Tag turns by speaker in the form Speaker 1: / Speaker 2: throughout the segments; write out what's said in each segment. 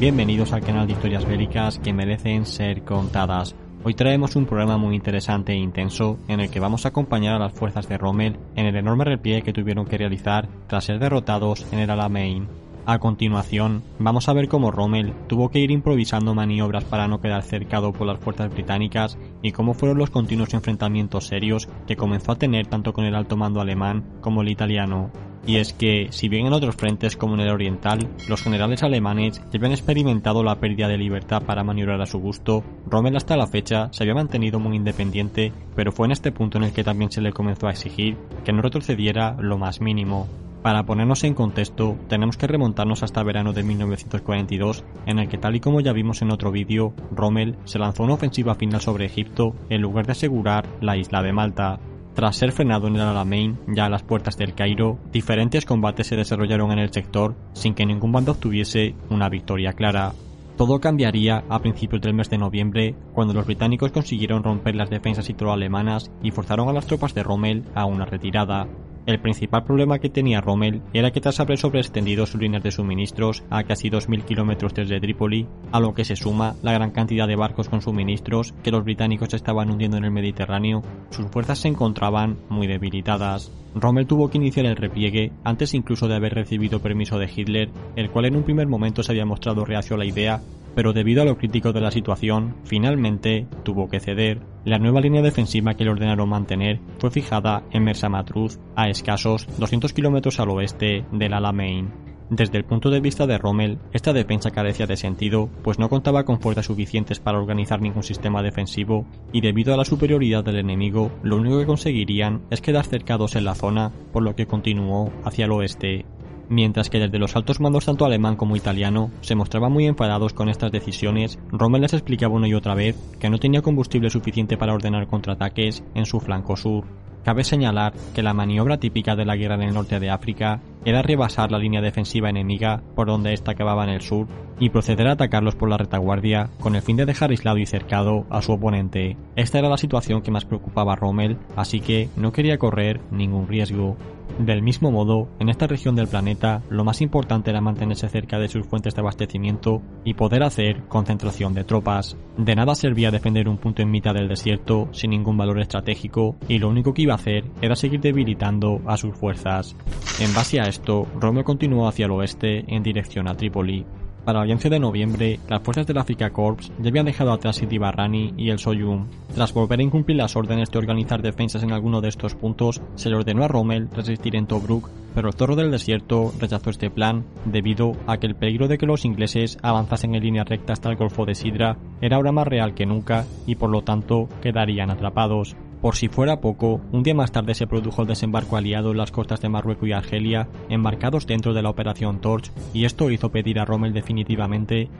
Speaker 1: Bienvenidos al canal de historias bélicas que merecen ser contadas. Hoy traemos un programa muy interesante e intenso en el que vamos a acompañar a las fuerzas de Rommel en el enorme repliegue que tuvieron que realizar tras ser derrotados en el Alamein. A continuación, vamos a ver cómo Rommel tuvo que ir improvisando maniobras para no quedar cercado por las fuerzas británicas y cómo fueron los continuos enfrentamientos serios que comenzó a tener tanto con el alto mando alemán como el italiano. Y es que, si bien en otros frentes como en el oriental, los generales alemanes ya habían experimentado la pérdida de libertad para maniobrar a su gusto, Rommel hasta la fecha se había mantenido muy independiente, pero fue en este punto en el que también se le comenzó a exigir que no retrocediera lo más mínimo. Para ponernos en contexto, tenemos que remontarnos hasta verano de 1942, en el que tal y como ya vimos en otro vídeo, Rommel se lanzó una ofensiva final sobre Egipto en lugar de asegurar la isla de Malta. Tras ser frenado en el Alamein, ya a las puertas del Cairo, diferentes combates se desarrollaron en el sector sin que ningún bando obtuviese una victoria clara. Todo cambiaría a principios del mes de noviembre, cuando los británicos consiguieron romper las defensas italo-alemanas y forzaron a las tropas de Rommel a una retirada. El principal problema que tenía Rommel era que tras haber sobreextendido sus líneas de suministros a casi 2.000 kilómetros desde Trípoli, a lo que se suma la gran cantidad de barcos con suministros que los británicos estaban hundiendo en el Mediterráneo, sus fuerzas se encontraban muy debilitadas. Rommel tuvo que iniciar el repliegue antes incluso de haber recibido permiso de Hitler, el cual en un primer momento se había mostrado reacio a la idea, pero debido a lo crítico de la situación, finalmente tuvo que ceder. La nueva línea defensiva que le ordenaron mantener fue fijada en Mersa Matruz, a escasos 200 kilómetros al oeste del Alamein. Desde el punto de vista de Rommel, esta defensa carecía de sentido, pues no contaba con fuerzas suficientes para organizar ningún sistema defensivo, y debido a la superioridad del enemigo, lo único que conseguirían es quedar cercados en la zona, por lo que continuó hacia el oeste Mientras que desde los altos mandos tanto alemán como italiano se mostraban muy enfadados con estas decisiones, Rommel les explicaba una y otra vez que no tenía combustible suficiente para ordenar contraataques en su flanco sur. Cabe señalar que la maniobra típica de la guerra en el norte de África era rebasar la línea defensiva enemiga por donde ésta acababa en el sur y proceder a atacarlos por la retaguardia con el fin de dejar aislado y cercado a su oponente. Esta era la situación que más preocupaba a Rommel, así que no quería correr ningún riesgo. Del mismo modo, en esta región del planeta, lo más importante era mantenerse cerca de sus fuentes de abastecimiento y poder hacer concentración de tropas. De nada servía defender un punto en mitad del desierto sin ningún valor estratégico y lo único que iba a hacer era seguir debilitando a sus fuerzas. En base a esto, Romeo continuó hacia el oeste en dirección a Trípoli, para el 11 de noviembre, las fuerzas del Africa Corps ya habían dejado atrás Barrani y el Soyum. Tras volver a incumplir las órdenes de organizar defensas en alguno de estos puntos, se le ordenó a Rommel resistir en Tobruk, pero el zorro del desierto rechazó este plan debido a que el peligro de que los ingleses avanzasen en línea recta hasta el Golfo de Sidra era ahora más real que nunca y por lo tanto quedarían atrapados. Por si fuera poco, un día más tarde se produjo el desembarco aliado en las costas de Marruecos y Argelia, embarcados dentro de la Operación Torch, y esto hizo pedir a Rommel definitivamente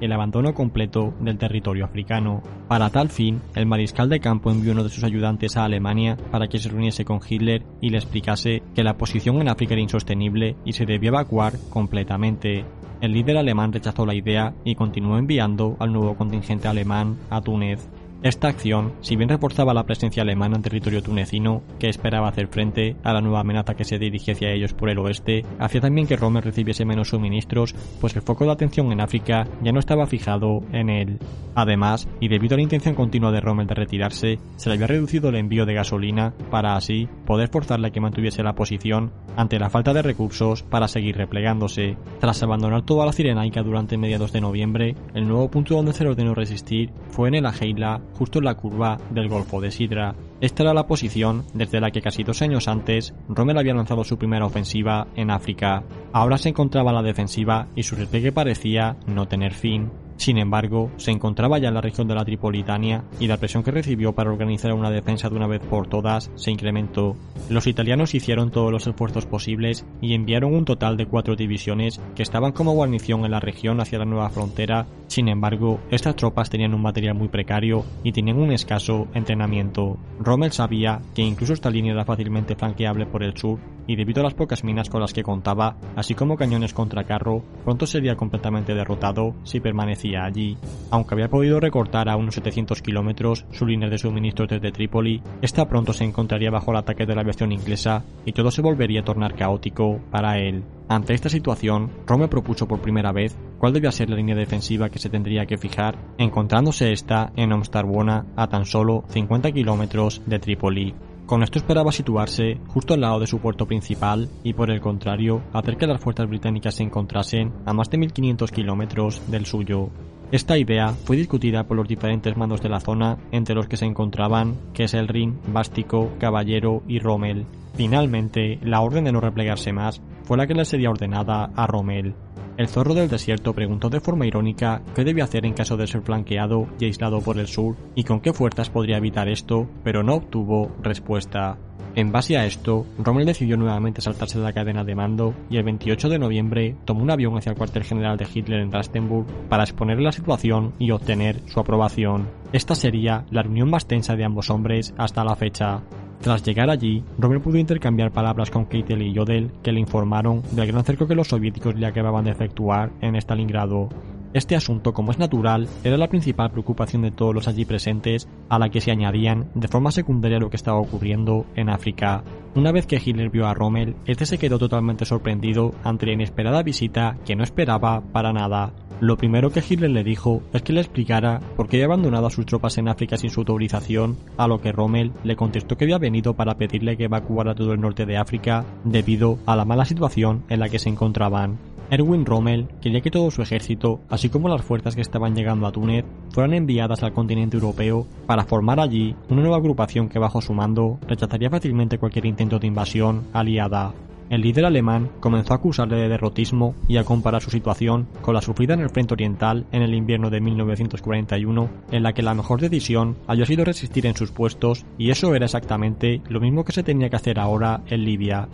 Speaker 1: el abandono completo del territorio africano. Para tal fin, el mariscal de campo envió uno de sus ayudantes a Alemania para que se reuniese con Hitler y le explicase que la posición en África era insostenible y se debía evacuar completamente. El líder alemán rechazó la idea y continuó enviando al nuevo contingente alemán a Túnez. Esta acción, si bien reforzaba la presencia alemana en territorio tunecino, que esperaba hacer frente a la nueva amenaza que se dirigía hacia ellos por el oeste, hacía también que Rommel recibiese menos suministros, pues el foco de atención en África ya no estaba fijado en él. Además, y debido a la intención continua de Rommel de retirarse, se le había reducido el envío de gasolina para así poder forzarle a que mantuviese la posición ante la falta de recursos para seguir replegándose. Tras abandonar toda la Cirenaica durante mediados de noviembre, el nuevo punto donde se ordenó resistir fue en el Ajeila justo en la curva del Golfo de Sidra. Esta era la posición desde la que casi dos años antes Rommel había lanzado su primera ofensiva en África. Ahora se encontraba en la defensiva y su repliegue parecía no tener fin. Sin embargo, se encontraba ya en la región de la Tripolitania y la presión que recibió para organizar una defensa de una vez por todas se incrementó. Los italianos hicieron todos los esfuerzos posibles y enviaron un total de cuatro divisiones que estaban como guarnición en la región hacia la nueva frontera. Sin embargo, estas tropas tenían un material muy precario y tenían un escaso entrenamiento. Rommel sabía que incluso esta línea era fácilmente flanqueable por el sur y debido a las pocas minas con las que contaba, así como cañones contra carro, pronto sería completamente derrotado si permanecía allí. Aunque había podido recortar a unos 700 kilómetros su línea de suministro desde Trípoli, esta pronto se encontraría bajo el ataque de la aviación inglesa y todo se volvería a tornar caótico para él. Ante esta situación, Rome propuso por primera vez cuál debía ser la línea defensiva que se tendría que fijar, encontrándose esta en Omstarwona a tan solo 50 kilómetros de Trípoli. Con esto esperaba situarse justo al lado de su puerto principal y por el contrario hacer que las fuerzas británicas se encontrasen a más de 1500 kilómetros del suyo. Esta idea fue discutida por los diferentes mandos de la zona, entre los que se encontraban Kesselring, Bástico, Caballero y Rommel. Finalmente, la orden de no replegarse más fue la que le sería ordenada a Rommel. El zorro del desierto preguntó de forma irónica qué debía hacer en caso de ser flanqueado y aislado por el sur y con qué fuerzas podría evitar esto, pero no obtuvo respuesta. En base a esto, Rommel decidió nuevamente saltarse de la cadena de mando y el 28 de noviembre tomó un avión hacia el cuartel general de Hitler en Rastenburg para exponer la situación y obtener su aprobación. Esta sería la reunión más tensa de ambos hombres hasta la fecha. Tras llegar allí, Rommel pudo intercambiar palabras con Keitel y Jodel, que le informaron del gran cerco que los soviéticos le acababan de efectuar en Stalingrado. Este asunto, como es natural, era la principal preocupación de todos los allí presentes, a la que se añadían de forma secundaria lo que estaba ocurriendo en África. Una vez que Hitler vio a Rommel, este se quedó totalmente sorprendido ante la inesperada visita que no esperaba para nada. Lo primero que Hitler le dijo es que le explicara por qué había abandonado a sus tropas en África sin su autorización, a lo que Rommel le contestó que había venido para pedirle que evacuara todo el norte de África debido a la mala situación en la que se encontraban. Erwin Rommel quería que todo su ejército, así como las fuerzas que estaban llegando a Túnez, fueran enviadas al continente europeo para formar allí una nueva agrupación que bajo su mando rechazaría fácilmente cualquier intento de invasión aliada. El líder alemán comenzó a acusarle de derrotismo y a comparar su situación con la sufrida en el frente oriental en el invierno de 1941, en la que la mejor decisión había sido resistir en sus puestos y eso era exactamente lo mismo que se tenía que hacer ahora en Libia.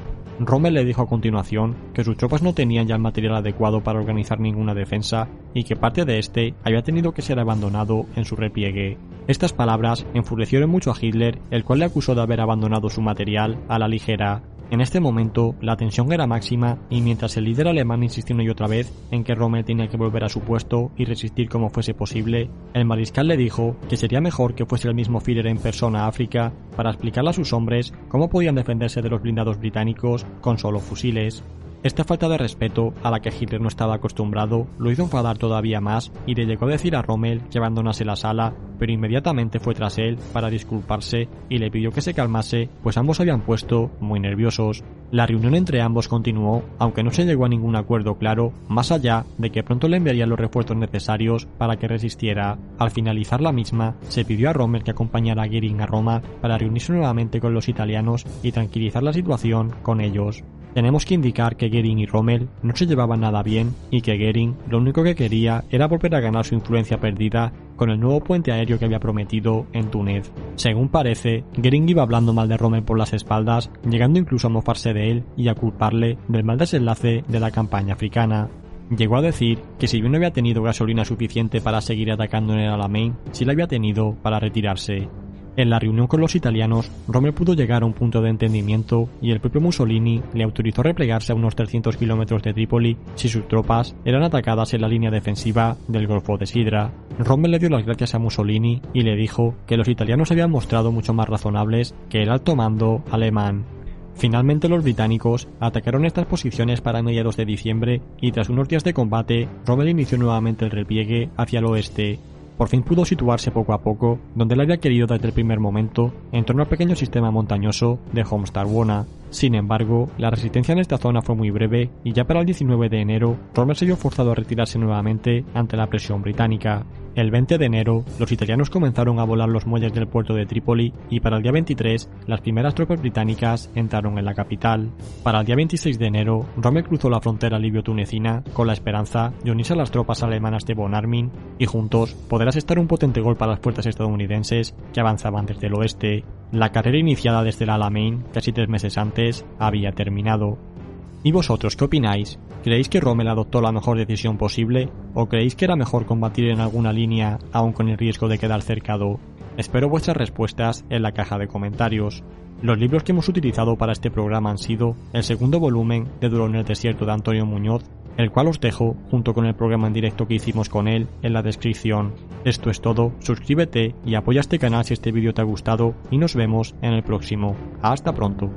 Speaker 1: Rommel le dijo a continuación que sus tropas no tenían ya el material adecuado para organizar ninguna defensa y que parte de este había tenido que ser abandonado en su repliegue. Estas palabras enfurecieron mucho a Hitler, el cual le acusó de haber abandonado su material a la ligera. En este momento, la tensión era máxima y mientras el líder alemán insistió una y otra vez en que Rommel tenía que volver a su puesto y resistir como fuese posible, el mariscal le dijo que sería mejor que fuese el mismo Führer en persona a África para explicarle a sus hombres cómo podían defenderse de los blindados británicos con solo fusiles. Esta falta de respeto, a la que Hitler no estaba acostumbrado, lo hizo enfadar todavía más y le llegó a decir a Rommel que abandonase la sala, pero inmediatamente fue tras él para disculparse y le pidió que se calmase, pues ambos habían puesto muy nerviosos. La reunión entre ambos continuó, aunque no se llegó a ningún acuerdo claro, más allá de que pronto le enviarían los refuerzos necesarios para que resistiera. Al finalizar la misma, se pidió a Rommel que acompañara a Goering a Roma para reunirse nuevamente con los italianos y tranquilizar la situación con ellos. Tenemos que indicar que Goering y Rommel no se llevaban nada bien y que Goering lo único que quería era volver a ganar su influencia perdida con el nuevo puente aéreo que había prometido en Túnez. Según parece, Goering iba hablando mal de Rommel por las espaldas, llegando incluso a mofarse de él y a culparle del mal desenlace de la campaña africana. Llegó a decir que si bien no había tenido gasolina suficiente para seguir atacando en el Alamein, sí la había tenido para retirarse. En la reunión con los italianos, Rommel pudo llegar a un punto de entendimiento y el propio Mussolini le autorizó replegarse a unos 300 kilómetros de Trípoli si sus tropas eran atacadas en la línea defensiva del Golfo de Sidra. Rommel le dio las gracias a Mussolini y le dijo que los italianos habían mostrado mucho más razonables que el alto mando alemán. Finalmente los británicos atacaron estas posiciones para mediados de diciembre y tras unos días de combate, Rommel inició nuevamente el repliegue hacia el oeste, por fin pudo situarse poco a poco donde él había querido desde el primer momento, en torno al pequeño sistema montañoso de Homestar-Wona. Sin embargo, la resistencia en esta zona fue muy breve y ya para el 19 de enero, Rommel se vio forzado a retirarse nuevamente ante la presión británica. El 20 de enero, los italianos comenzaron a volar los muelles del puerto de Trípoli y para el día 23, las primeras tropas británicas entraron en la capital. Para el día 26 de enero, Rommel cruzó la frontera libio-tunecina con la esperanza de unirse a las tropas alemanas de Von Armin y juntos poder asestar un potente golpe a las fuerzas estadounidenses que avanzaban desde el oeste. La carrera iniciada desde el Alamein, casi tres meses antes, había terminado. ¿Y vosotros qué opináis? ¿Creéis que Rommel adoptó la mejor decisión posible? ¿O creéis que era mejor combatir en alguna línea aun con el riesgo de quedar cercado? Espero vuestras respuestas en la caja de comentarios. Los libros que hemos utilizado para este programa han sido el segundo volumen de Duro en el Desierto de Antonio Muñoz, el cual os dejo junto con el programa en directo que hicimos con él en la descripción. Esto es todo, suscríbete y apoya este canal si este vídeo te ha gustado y nos vemos en el próximo. Hasta pronto.